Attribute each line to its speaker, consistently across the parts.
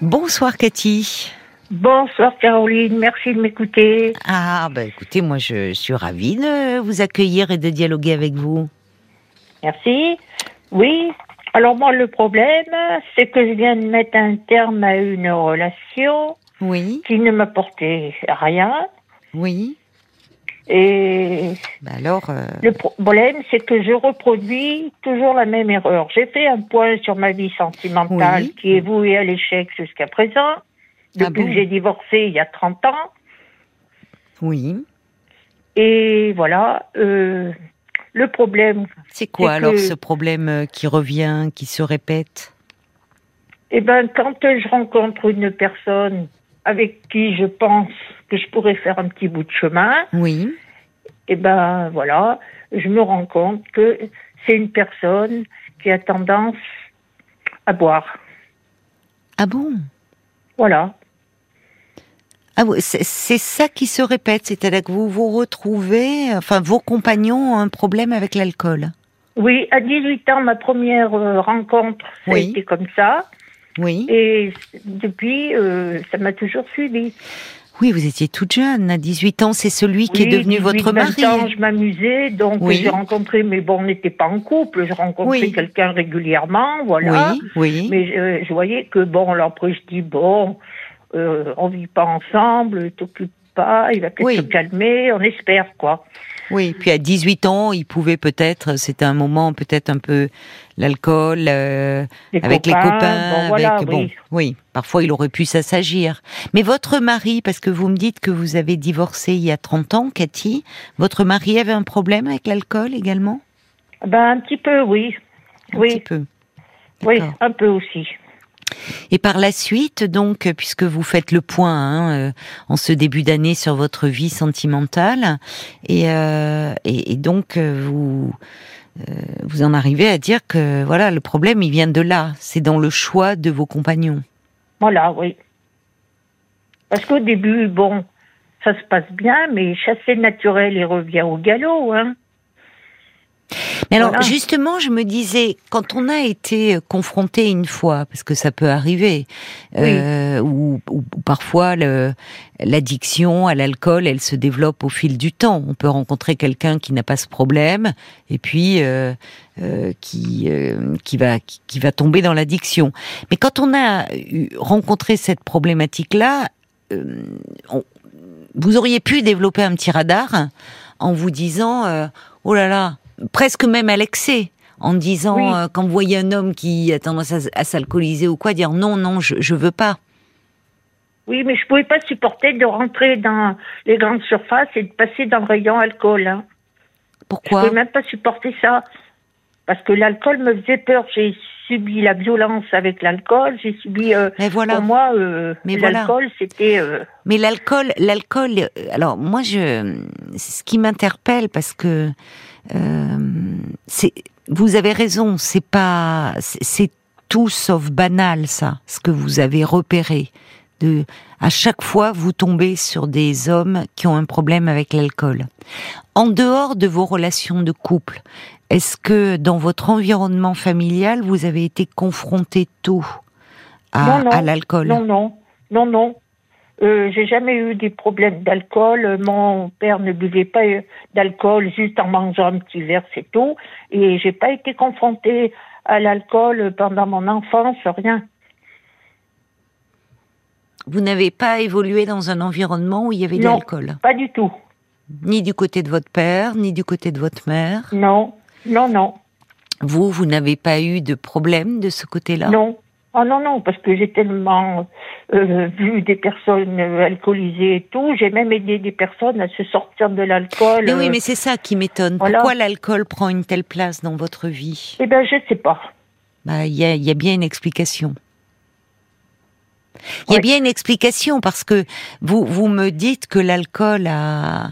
Speaker 1: Bonsoir Cathy.
Speaker 2: Bonsoir Caroline, merci de m'écouter.
Speaker 1: Ah bah écoutez, moi je suis ravie de vous accueillir et de dialoguer avec vous.
Speaker 2: Merci. Oui, alors moi le problème, c'est que je viens de mettre un terme à une relation
Speaker 1: Oui,
Speaker 2: qui ne m'apportait rien.
Speaker 1: oui.
Speaker 2: Et
Speaker 1: Bah alors, euh,
Speaker 2: le problème, c'est que je reproduis toujours la même erreur. J'ai fait un point sur ma vie sentimentale
Speaker 1: Oui.
Speaker 2: qui est vouée à l'échec jusqu'à présent. Depuis
Speaker 1: Ah bon
Speaker 2: que j'ai divorcé il y a 30 ans.
Speaker 1: oui.
Speaker 2: Et voilà, euh, le problème,
Speaker 1: C'est quoi alors
Speaker 2: que-
Speaker 1: ce problème euh, qui revient, qui se répète?
Speaker 2: Eh ben, quand je rencontre une personne avec qui je pense que je pourrais faire un petit bout de chemin,
Speaker 1: Oui.
Speaker 2: eh ben voilà, je me rends compte que c'est une personne qui a tendance à boire.
Speaker 1: Ah bon?
Speaker 2: Voilà.
Speaker 1: Ah oui, c'est ça qui se répète, c'est-à-dire que vous vous retrouvez, enfin vos compagnons ont un problème avec l'alcool?
Speaker 2: Oui, à 18 ans, ma première euh, rencontre, ça a
Speaker 1: Oui.
Speaker 2: été comme ça.
Speaker 1: Oui.
Speaker 2: Et depuis, euh, ça m'a toujours suivi.
Speaker 1: Oui, vous étiez toute jeune, à 18 ans, c'est celui qui est devenu
Speaker 2: 18,
Speaker 1: votre
Speaker 2: 20
Speaker 1: mari.
Speaker 2: ans, je m'amusais, donc
Speaker 1: Oui.
Speaker 2: j'ai rencontré, mais bon, on n'était pas en couple, je rencontrais
Speaker 1: Oui.
Speaker 2: quelqu'un régulièrement, voilà.
Speaker 1: Oui, oui.
Speaker 2: Mais euh, je voyais que, bon, alors après je dis, bon, euh, on vit pas ensemble, t'occupe pas, il va peut-être se calmer, on espère, quoi.
Speaker 1: Oui, puis à 18 ans, il pouvait peut-être, c'était un moment peut-être un peu l'alcool euh, avec les copains,
Speaker 2: bon, voilà,
Speaker 1: avec bon,
Speaker 2: oui.
Speaker 1: oui, parfois il aurait pu s'assagir. Mais votre mari, parce que vous me dites que vous avez divorcé il y a 30 ans, Cathy, votre mari avait un problème avec l'alcool également?
Speaker 2: Ben, un petit peu, oui.
Speaker 1: Un
Speaker 2: oui,
Speaker 1: petit peu.
Speaker 2: oui, un peu aussi.
Speaker 1: Et par la suite, donc, puisque vous faites le point hein, euh, en ce début d'année sur votre vie sentimentale, et, euh, et, donc euh, vous euh, vous en arrivez à dire que voilà le problème il vient de là, c'est dans le choix de vos compagnons.
Speaker 2: Voilà, oui. Parce qu'au début, bon, ça se passe bien, mais chasser naturel, il revient au galop, hein.
Speaker 1: Mais alors
Speaker 2: Voilà.
Speaker 1: justement, je me disais quand on a été confronté une fois, parce que ça peut arriver, euh, ou, parfois l'addiction à l'alcool, elle se développe au fil du temps. On peut rencontrer quelqu'un qui n'a pas ce problème et puis euh, euh, qui euh, qui va qui, qui va tomber dans l'addiction. Mais quand on a rencontré cette problématique-là, euh, vous auriez pu développer un petit radar en vous disant euh, oh là là presque même à l'excès en disant
Speaker 2: Oui.
Speaker 1: euh, quand vous voyez un homme qui a tendance à, s'alcooliser ou quoi dire non non je je veux pas
Speaker 2: Oui, mais je pouvais pas supporter de rentrer dans les grandes surfaces et de passer dans le rayon alcool, hein. Je
Speaker 1: pourquoi
Speaker 2: pouvais même pas supporter ça. Parce que l'alcool me faisait peur. J'ai subi la violence avec l'alcool. J'ai subi. euh,
Speaker 1: mais voilà
Speaker 2: Pour moi, euh,
Speaker 1: Mais voilà.
Speaker 2: l'alcool, c'était. euh,
Speaker 1: mais l'alcool l'alcool euh, alors moi je ce qui m'interpelle parce que c'est vous avez raison c'est pas c'est tout sauf banal ça ce que vous avez repéré de à chaque fois vous tombez sur des hommes qui ont un problème avec l'alcool. En dehors de vos relations de couple, est-ce que dans votre environnement familial vous avez été confronté tôt à, l'alcool
Speaker 2: Non, non, non, non. Euh, j'ai jamais eu des problèmes d'alcool. Mon père ne buvait pas euh, d'alcool juste en mangeant un petit verre, c'est tout. Et j'ai pas été confrontée à l'alcool pendant mon enfance, rien.
Speaker 1: Vous n'avez pas évolué dans un environnement où il y avait de
Speaker 2: Non.
Speaker 1: l'alcool,
Speaker 2: Pas du tout.
Speaker 1: ni du côté de votre père, ni du côté de votre mère.
Speaker 2: Non, non, non,
Speaker 1: Vous, vous n'avez pas eu de problème de ce côté-là
Speaker 2: non. Oh non, non, parce que j'ai tellement euh, vu des personnes euh, alcoolisées et tout. J'ai même aidé des personnes à se sortir de l'alcool.
Speaker 1: Mais oui,
Speaker 2: euh,
Speaker 1: mais c'est ça qui m'étonne.
Speaker 2: voilà.
Speaker 1: Pourquoi l'alcool prend une telle place dans votre vie
Speaker 2: Eh ben, je sais pas.
Speaker 1: Bah, il y a, il y a bien une explication. Il y a
Speaker 2: Ouais.
Speaker 1: bien une explication parce que vous vous me dites que l'alcool a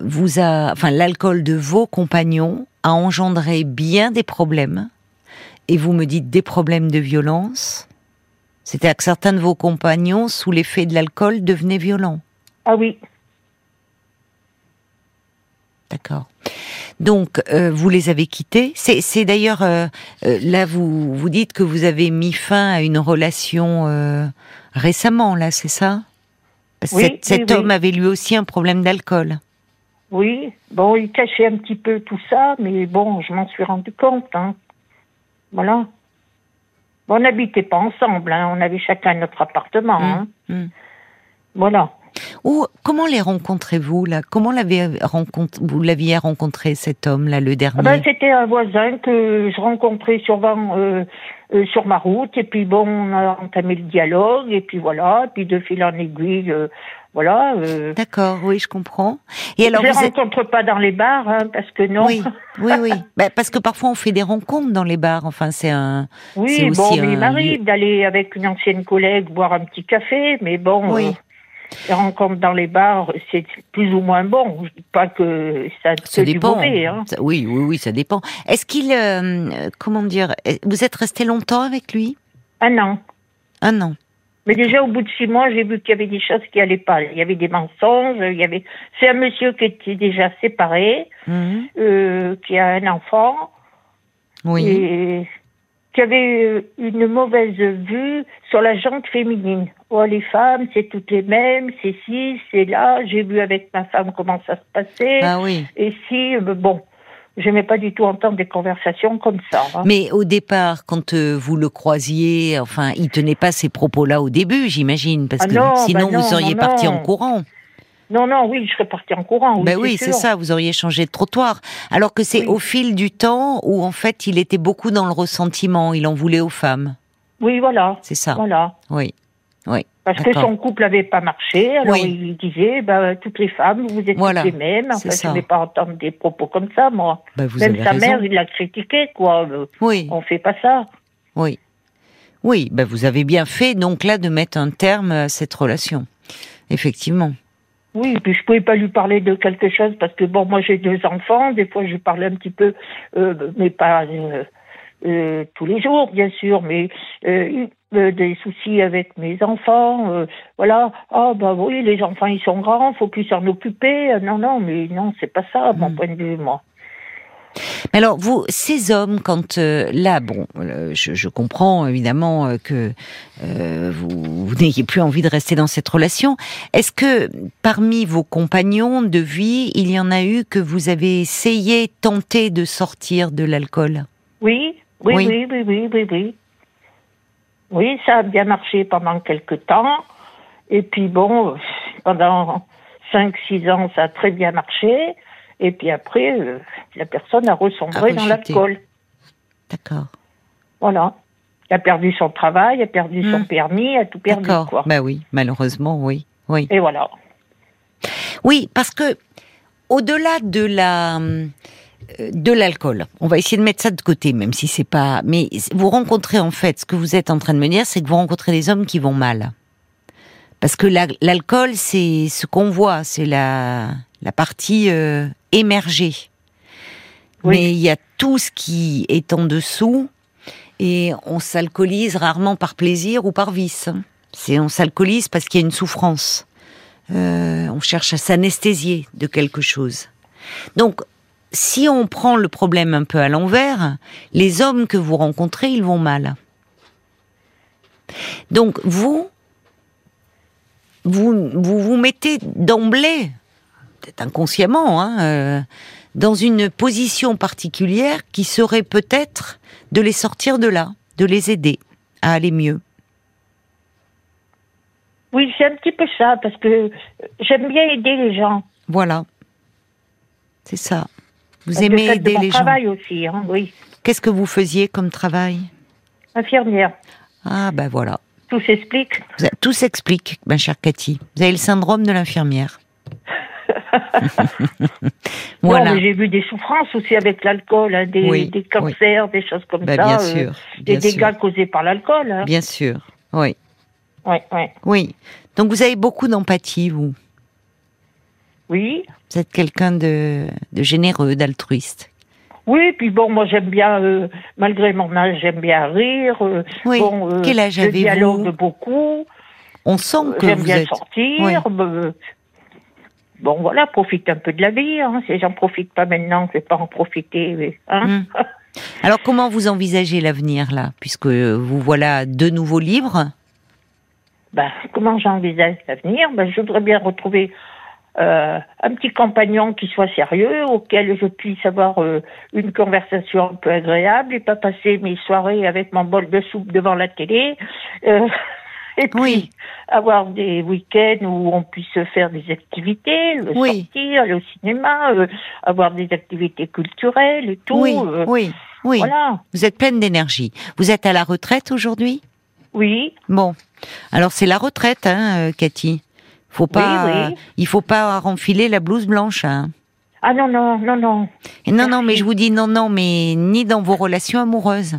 Speaker 1: vous a enfin l'alcool de vos compagnons a engendré bien des problèmes et vous me dites des problèmes de violence. C'est-à-dire que certains de vos compagnons sous l'effet de l'alcool devenaient violents.
Speaker 2: Ah oui.
Speaker 1: D'accord. Donc, euh, vous les avez quittés. C'est, d'ailleurs euh, euh, là, vous vous dites que vous avez mis fin à une relation récemment, là, c'est ça? Parce
Speaker 2: Oui,
Speaker 1: cet,
Speaker 2: oui,
Speaker 1: cet
Speaker 2: oui.
Speaker 1: homme avait lui aussi un problème d'alcool.
Speaker 2: Oui, bon, il cachait un petit peu tout ça, mais bon, je m'en suis rendu compte. Hein. Voilà. Bon, on n'habitait pas ensemble, hein. on avait chacun notre appartement. Hein.
Speaker 1: Mm.
Speaker 2: Voilà.
Speaker 1: Ou comment les rencontrez-vous là? Comment l'avez rencontré Vous l'aviez rencontré cet homme là, le dernier
Speaker 2: Ah ben, C'était un voisin que je rencontrais souvent euh, euh, sur ma route, et puis bon, on a entamé le dialogue, et puis voilà, et puis de fil en aiguille, euh, voilà. Euh,
Speaker 1: D'accord, oui, je comprends. Et alors
Speaker 2: je ne
Speaker 1: vous êtes...
Speaker 2: rencontre pas dans les bars, hein, parce que non.
Speaker 1: Oui, oui, oui. Bah, parce que parfois on fait des rencontres dans les bars. Enfin, c'est un.
Speaker 2: Oui,
Speaker 1: aussi
Speaker 2: bon, mais il m'arrive
Speaker 1: lieu-
Speaker 2: d'aller avec une ancienne collègue boire un petit café, mais bon,
Speaker 1: Oui.
Speaker 2: euh, les rencontres dans les bars, c'est plus ou moins bon. Je dis pas que ça
Speaker 1: Ça
Speaker 2: du
Speaker 1: dépend.
Speaker 2: mauvais, hein.
Speaker 1: Ça- oui, oui, oui, ça dépend. Est-ce qu'il, euh, comment dire, vous êtes resté longtemps avec lui?
Speaker 2: Un an.
Speaker 1: Un an.
Speaker 2: Mais déjà, au bout de six mois, j'ai vu qu'il y avait des choses qui allaient pas. Il y avait des mensonges, il y avait... C'est un monsieur qui était déjà séparé,
Speaker 1: Mhm.
Speaker 2: euh, qui a un enfant,
Speaker 1: Oui.
Speaker 2: et qui avait euh, une mauvaise vue sur la jante féminine. Oh, les femmes, c'est toutes les mêmes, c'est ci, c'est là. J'ai vu avec ma femme comment ça se passait.
Speaker 1: Ah oui.
Speaker 2: Et si, euh, bon, j'aimais pas du tout entendre des conversations comme ça. hein.
Speaker 1: Mais au départ, quand euh, vous le croisiez, enfin, il tenait pas ces propos-là au début, j'imagine, parce
Speaker 2: Ah
Speaker 1: que
Speaker 2: non,
Speaker 1: sinon
Speaker 2: bah non,
Speaker 1: vous seriez
Speaker 2: non,
Speaker 1: parti en courant.
Speaker 2: Non, non, oui, je serais partie en courant. Oui,
Speaker 1: ben oui, c'est ça, vous auriez changé de trottoir. Alors que c'est
Speaker 2: Oui.
Speaker 1: au fil du temps où en fait il était beaucoup dans le ressentiment, il en voulait aux femmes.
Speaker 2: Oui, voilà.
Speaker 1: C'est ça.
Speaker 2: Voilà.
Speaker 1: Oui. Oui.
Speaker 2: Parce que son couple n'avait pas marché, alors
Speaker 1: Oui.
Speaker 2: il disait, bah, toutes les femmes, vous êtes
Speaker 1: Voilà,
Speaker 2: toutes les mêmes. Enfin, je ne vais pas entendre des propos comme ça, moi.
Speaker 1: Ben, vous
Speaker 2: Même sa
Speaker 1: raison.
Speaker 2: mère, il l'a critiqué, quoi.
Speaker 1: Oui.
Speaker 2: On fait pas ça.
Speaker 1: Oui. Oui, ben vous avez bien fait donc là de mettre un terme à cette relation. Effectivement.
Speaker 2: Oui, puis je pouvais pas lui parler de quelque chose parce que bon, moi j'ai deux enfants, des fois je parlais un petit peu, euh, mais pas euh, euh, tous les jours, bien sûr, mais euh, euh, des soucis avec mes enfants, voilà. Ah bah oui, les enfants ils sont grands, faut plus s'en occuper. Non non, mais non, c'est pas ça, à mon
Speaker 1: Mm.
Speaker 2: point de vue, moi.
Speaker 1: Mais alors, vous, ces hommes, quand euh, là, bon, euh, je, je comprends évidemment euh, que vous, vous n'ayez plus envie de rester dans cette relation. Est-ce que parmi vos compagnons de vie, il y en a eu que vous avez essayé, tenté de sortir de l'alcool?
Speaker 2: Oui, oui,
Speaker 1: Oui.
Speaker 2: oui, oui, oui, oui, oui. Ça a bien marché pendant quelques temps. Et puis bon, pendant cinq, six ans, ça a très bien marché. Et puis après, euh, la personne a ressombré
Speaker 1: A
Speaker 2: dans l'alcool.
Speaker 1: D'accord.
Speaker 2: Voilà. Elle a perdu son travail, elle a perdu son
Speaker 1: Hmm.
Speaker 2: permis, elle a tout perdu,
Speaker 1: D'accord.
Speaker 2: quoi.
Speaker 1: Bah oui, malheureusement, oui, oui.
Speaker 2: Et voilà.
Speaker 1: Oui, parce que au-delà de la euh, de l'alcool, on va essayer de mettre ça de côté, même si c'est pas. Mais vous rencontrez en fait, ce que vous êtes en train de me dire, c'est que vous rencontrez des hommes qui vont mal. Parce que la- l'alcool, c'est ce qu'on voit, c'est la la partie euh, émergée.
Speaker 2: Oui.
Speaker 1: Mais il y a tout ce qui est en dessous, et on s'alcoolise rarement par plaisir ou par vice. C'est on s'alcoolise parce qu'il y a une souffrance. Euh, on cherche à s'anesthésier de quelque chose. Donc, si on prend le problème un peu à l'envers, les hommes que vous rencontrez, ils vont mal. Donc, vous, vous vous, vous mettez d'emblée, peut-être inconsciemment, hein, euh, dans une position particulière qui serait peut-être de les sortir de là, de les aider à aller mieux.
Speaker 2: Oui, c'est un petit peu ça, parce que j'aime bien aider les gens.
Speaker 1: Voilà. C'est ça. Vous aimez
Speaker 2: de
Speaker 1: aider
Speaker 2: mon
Speaker 1: les gens.
Speaker 2: aussi, hein, oui.
Speaker 1: Qu'est-ce que vous faisiez comme travail?
Speaker 2: Infirmière.
Speaker 1: Ah ben voilà.
Speaker 2: Tout s'explique.
Speaker 1: Tout s'explique, ma chère Cathy. Vous avez le syndrome de l'infirmière.
Speaker 2: Non,
Speaker 1: voilà.
Speaker 2: mais j'ai vu des souffrances aussi avec l'alcool, hein, des,
Speaker 1: Oui,
Speaker 2: des cancers, des choses comme
Speaker 1: Ben,
Speaker 2: ça.
Speaker 1: bien
Speaker 2: euh,
Speaker 1: sûr.
Speaker 2: des dégâts
Speaker 1: sûr.
Speaker 2: causés par l'alcool. Hein.
Speaker 1: Bien sûr. Oui.
Speaker 2: Ouais, ouais.
Speaker 1: Oui. Donc vous avez beaucoup d'empathie, vous.
Speaker 2: Oui.
Speaker 1: Vous êtes quelqu'un de, de généreux, d'altruiste.
Speaker 2: Oui, puis bon, moi j'aime bien, euh, malgré mon âge, j'aime bien rire. euh,
Speaker 1: Oui.
Speaker 2: bon, euh,
Speaker 1: Quel âge avez-vous
Speaker 2: dialogue beaucoup.
Speaker 1: On sent que
Speaker 2: J'aime bien
Speaker 1: êtes.
Speaker 2: sortir.
Speaker 1: Oui.
Speaker 2: euh, bon, voilà, profite un peu de la vie. Hein. Si j'en profite pas maintenant, je vais pas en profiter. Hein.
Speaker 1: Hmm. Alors, comment vous envisagez l'avenir, là, puisque vous voilà deux nouveaux livres?
Speaker 2: Ben, Comment j'envisage l'avenir? Ben, Je voudrais bien retrouver euh, un petit compagnon qui soit sérieux, auquel je puisse avoir euh, une conversation un peu agréable et pas passer mes soirées avec mon bol de soupe devant la télé. Euh, et puis avoir des week-ends où on puisse faire des activités, le sortir, aller au cinéma, avoir des activités culturelles et tout.
Speaker 1: Oui, oui, oui. Voilà. Vous êtes pleine d'énergie. Vous êtes à la retraite aujourd'hui?
Speaker 2: Oui.
Speaker 1: Bon. Alors c'est la retraite, hein, Cathy faut pas, il faut pas renfiler la blouse blanche. Hein.
Speaker 2: Ah non non non non.
Speaker 1: non non, mais je vous dis non non, mais ni dans vos relations amoureuses.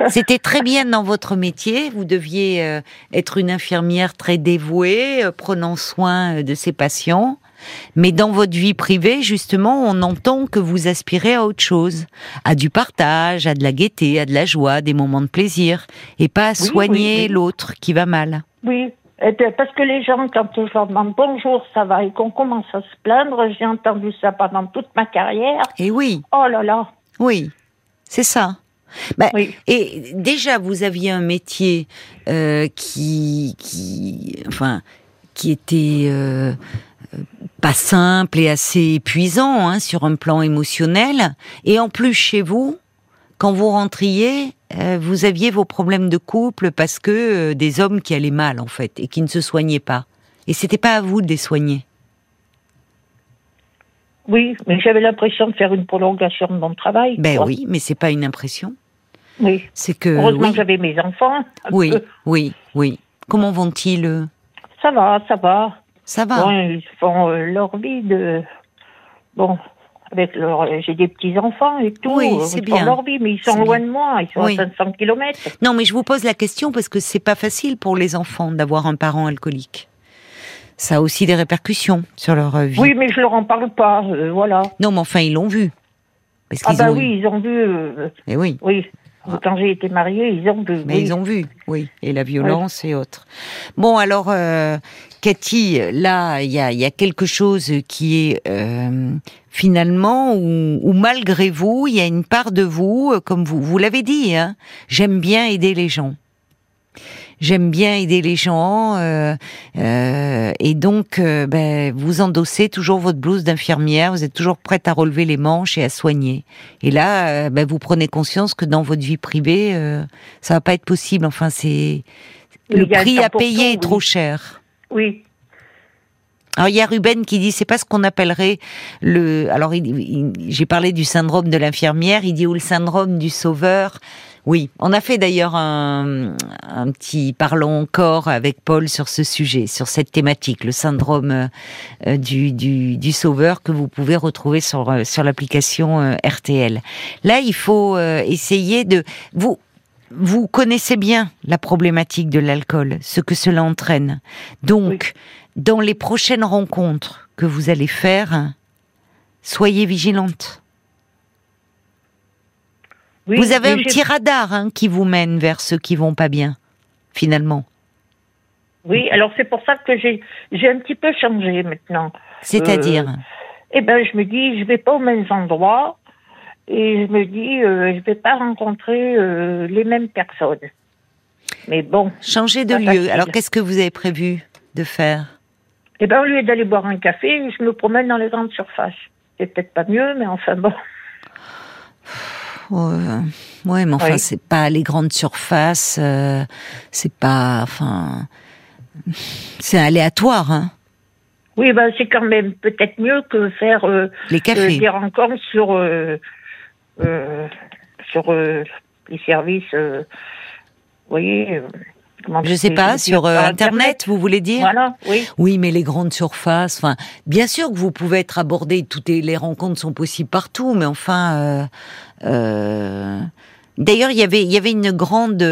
Speaker 1: C'était très bien dans votre métier. Vous deviez euh, être une infirmière très dévouée, euh, prenant soin euh, de ses patients. Mais dans votre vie privée, justement, on entend que vous aspirez à autre chose, à du partage, à de la gaieté, à de la joie, des moments de plaisir, et pas à soigner l'autre qui va mal.
Speaker 2: Oui, eh parce que les gens, quand je leur demande bonjour, ça va, et qu'on commence à se plaindre, j'ai entendu ça pendant toute ma carrière.
Speaker 1: Et oui.
Speaker 2: Oh là là.
Speaker 1: Oui, c'est ça. Bah, et déjà, vous aviez un métier euh, qui, qui, enfin, qui était euh, pas simple et assez épuisant hein, sur un plan émotionnel. Et en plus, chez vous, quand vous rentriez, euh, vous aviez vos problèmes de couple parce que euh, des hommes qui allaient mal en fait et qui ne se soignaient pas. Et c'était pas à vous de les soigner.
Speaker 2: Oui, mais j'avais l'impression de faire une prolongation de mon travail.
Speaker 1: Ben oui, mais c'est pas une impression.
Speaker 2: Oui.
Speaker 1: C'est que
Speaker 2: heureusement j'avais mes enfants.
Speaker 1: Oui, oui, oui. Comment vont-ils
Speaker 2: Ça va, ça va.
Speaker 1: Ça va.
Speaker 2: ils font euh, leur vie de bon avec leur, j'ai des petits enfants et tout.
Speaker 1: Oui, c'est bien.
Speaker 2: leur vie, mais ils sont loin de moi, ils sont à 500 km.
Speaker 1: Non, mais je vous pose la question parce que c'est pas facile pour les enfants d'avoir un parent alcoolique. Ça a aussi des répercussions sur leur vie.
Speaker 2: Oui, mais je leur en parle pas, euh, voilà.
Speaker 1: Non, mais enfin, ils l'ont vu.
Speaker 2: Parce ah bah oui, ils ont vu. Euh,
Speaker 1: et oui.
Speaker 2: Oui. Quand j'ai été mariée, ils ont vu.
Speaker 1: Mais ils ont vu, oui. Et la violence et autres. Bon, alors, euh, Cathy, là, il y a, quelque chose qui est euh, finalement où, malgré vous, il y a une part de vous, euh, comme vous, vous l'avez dit, hein, j'aime bien aider les gens. J'aime bien aider les gens euh, et donc ben, vous endossez toujours votre blouse d'infirmière, vous êtes toujours prête à relever les manches et à soigner. Et là, ben, vous prenez conscience que dans votre vie privée, ça va pas être possible. Enfin, c'est le prix à payer est trop cher.
Speaker 2: Oui.
Speaker 1: Alors il y a Ruben qui dit c'est pas ce qu'on appellerait le alors j'ai parlé du syndrome de l'infirmière. Il dit ou le syndrome du sauveur. Oui. On a fait d'ailleurs un, petit parlons encore avec Paul sur ce sujet sur cette thématique le syndrome euh, du, du, sauveur que vous pouvez retrouver sur euh, sur l'application euh, RTL là il faut essayer de vous vous connaissez bien la problématique de l'alcool, ce que cela entraîne. Donc, dans les prochaines rencontres que vous allez faire, soyez vigilante. vous avez un petit radar hein, qui vous mène vers ceux qui vont pas bien, finalement.
Speaker 2: Oui, alors c'est pour ça que j'ai un petit peu changé maintenant.
Speaker 1: C'est-à-dire euh,
Speaker 2: Eh ben, je me dis, je vais pas aux mêmes endroits et je me dis, euh, je vais pas rencontrer euh, les mêmes personnes. Mais bon.
Speaker 1: Changer de lieu. Alors, qu'est-ce que vous avez prévu de faire?
Speaker 2: Eh bien, au lieu d'aller boire un café, je me promène dans les grandes surfaces. C'est peut-être pas mieux, mais enfin bon.
Speaker 1: Ouais, mais enfin, c'est pas les grandes surfaces, euh, c'est pas, enfin, c'est aléatoire, hein.
Speaker 2: Oui, ben c'est quand même peut-être mieux que faire
Speaker 1: les cafés.
Speaker 2: des rencontres sur euh, sur euh, les services, euh, vous voyez.
Speaker 1: Je sais pas sur internet, vous voulez dire
Speaker 2: Voilà, oui.
Speaker 1: Oui, mais les grandes surfaces, enfin, bien sûr que vous pouvez être abordé, toutes les rencontres sont possibles partout, mais enfin, d'ailleurs, il y avait, il y avait une grande,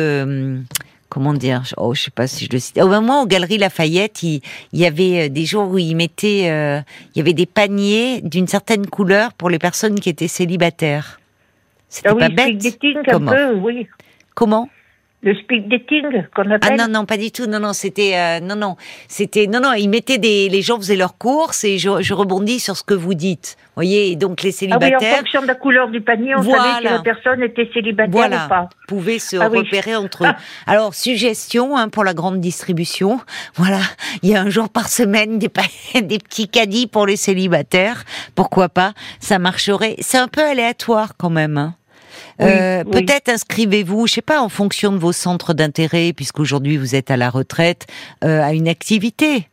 Speaker 1: comment dire, oh, je sais pas si je le cite. Au moment aux Galeries Lafayette, il, y avait des jours où ils mettaient, il y avait des paniers d'une certaine couleur pour les personnes qui étaient célibataires. C'était ah pas bête.
Speaker 2: un peu, oui.
Speaker 1: Comment
Speaker 2: Le speed dating qu'on
Speaker 1: Ah
Speaker 2: appelle.
Speaker 1: non non pas du tout non non c'était euh, non non c'était non non ils mettaient des les gens faisaient leurs courses et je, je rebondis sur ce que vous dites voyez et donc les
Speaker 2: ah oui, en
Speaker 1: célibataires
Speaker 2: fonction de la couleur du panier, on savait
Speaker 1: Voilà.
Speaker 2: si la personne était célibataire
Speaker 1: voilà
Speaker 2: ou pas.
Speaker 1: pouvaient se
Speaker 2: Ah oui.
Speaker 1: repérer entre eux alors suggestion hein, pour la grande distribution voilà il y a un jour par semaine des des petits caddies pour les célibataires pourquoi pas? Ça marcherait c'est un peu aléatoire quand même hein.
Speaker 2: Oui,
Speaker 1: Euh,
Speaker 2: oui.
Speaker 1: Peut-être inscrivez-vous, je sais pas, en fonction de vos centres d'intérêt, puisqu'aujourd'hui vous êtes à la retraite, euh, à une activité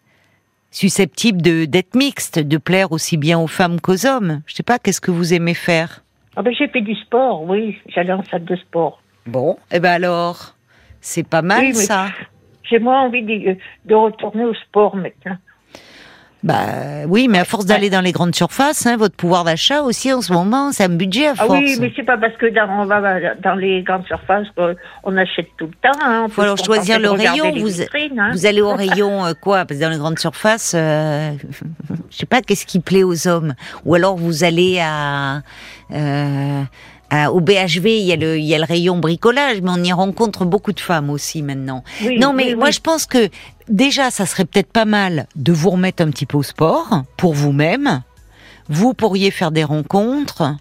Speaker 1: susceptible de d'être mixte, de plaire aussi bien aux femmes qu'aux hommes. Je sais pas, qu'est-ce que vous aimez faire?
Speaker 2: Ah ben, j'ai fait du sport, oui. J'allais en salle de sport.
Speaker 1: Bon, eh ben alors, c'est pas mal
Speaker 2: Oui,
Speaker 1: ça.
Speaker 2: J'ai moins envie de, de retourner au sport maintenant.
Speaker 1: Bah oui, mais à force d'aller dans les grandes surfaces, hein, votre pouvoir d'achat aussi en ce moment, c'est un budget à
Speaker 2: Ah
Speaker 1: force.
Speaker 2: oui, mais c'est pas parce que dans, on va dans les grandes surfaces qu'on achète tout le temps. Hein.
Speaker 1: Faut alors choisir le rayon, vous-
Speaker 2: hein.
Speaker 1: Vous allez au rayon euh, quoi Parce que dans les grandes surfaces, euh, je sais pas qu'est-ce qui plaît aux hommes. Ou alors vous allez à, euh, à- au BHV, il y a le il y a le rayon bricolage, mais on y rencontre beaucoup de femmes aussi maintenant.
Speaker 2: Oui,
Speaker 1: non, mais
Speaker 2: oui,
Speaker 1: moi
Speaker 2: oui.
Speaker 1: je pense que déjà ça serait peut-être pas mal de vous remettre un petit peu au sport pour vous-même. Vous pourriez faire des rencontres.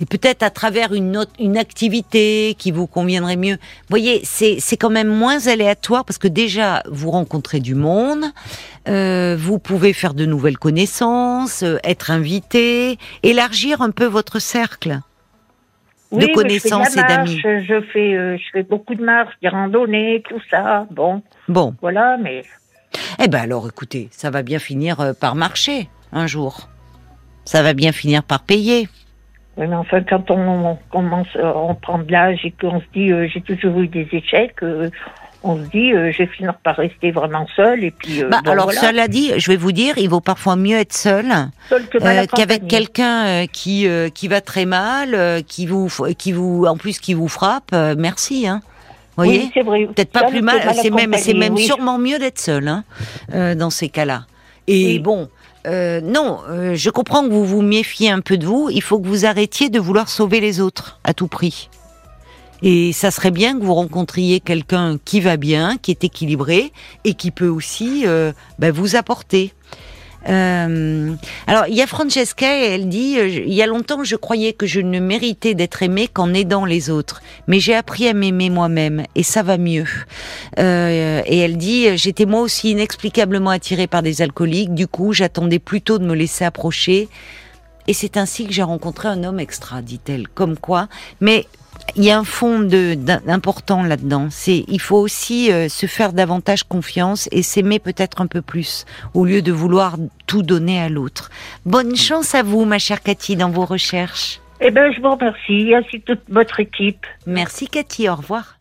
Speaker 1: Et peut-être à travers une autre, une activité qui vous conviendrait mieux. Vous voyez, c'est c'est quand même moins aléatoire parce que déjà vous rencontrez du monde, euh, vous pouvez faire de nouvelles connaissances, euh, être invité, élargir un peu votre cercle.
Speaker 2: Oui,
Speaker 1: de connaissances et d'amis.
Speaker 2: Je fais, euh, je fais beaucoup de marches, des randonnées, tout ça. Bon,
Speaker 1: Bon,
Speaker 2: voilà, mais
Speaker 1: eh ben alors écoutez, ça va bien finir euh, par marcher un jour. Ça va bien finir par payer.
Speaker 2: Oui, mais enfin, quand on, on commence, euh, on prend de l'âge et qu'on se dit, euh, j'ai toujours eu des échecs, euh, on se dit, euh, je vais finir par rester vraiment seule et puis. euh,
Speaker 1: Bah,
Speaker 2: bon,
Speaker 1: alors
Speaker 2: voilà.
Speaker 1: cela dit, je vais vous dire, il vaut parfois mieux être seul euh, qu'avec quelqu'un qui qui va très mal, qui vous qui vous en plus qui vous frappe. merci, hein. Vous voyez?
Speaker 2: Oui, c'est vrai.
Speaker 1: Peut-être pas plus mal. C'est même c'est même
Speaker 2: oui.
Speaker 1: sûrement mieux d'être seul, hein, dans ces cas-là. Et
Speaker 2: Oui.
Speaker 1: bon. non, je comprends que vous vous méfiez un peu de vous. Il faut que vous arrêtiez de vouloir sauver les autres à tout prix. Et ça serait bien que vous rencontriez quelqu'un qui va bien, qui est équilibré et qui peut aussi euh, bah, vous apporter. Euh, alors, il y a Francesca, elle dit, euh, il y a longtemps, je croyais que je ne méritais d'être aimée qu'en aidant les autres, mais j'ai appris à m'aimer moi-même, et ça va mieux. Et elle dit, j'étais moi aussi inexplicablement attirée par des alcooliques, du coup, j'attendais plutôt de me laisser approcher, et c'est ainsi que j'ai rencontré un homme extra, dit-elle. Comme quoi, mais il y a un fond de d'important là-dedans. C'est il faut aussi euh, se faire davantage confiance et s'aimer peut-être un peu plus au lieu de vouloir tout donner à l'autre. Bonne chance à vous, ma chère Cathy, dans vos recherches.
Speaker 2: Eh bien, je vous remercie, ainsi que toute votre équipe.
Speaker 1: Merci Cathy, au revoir.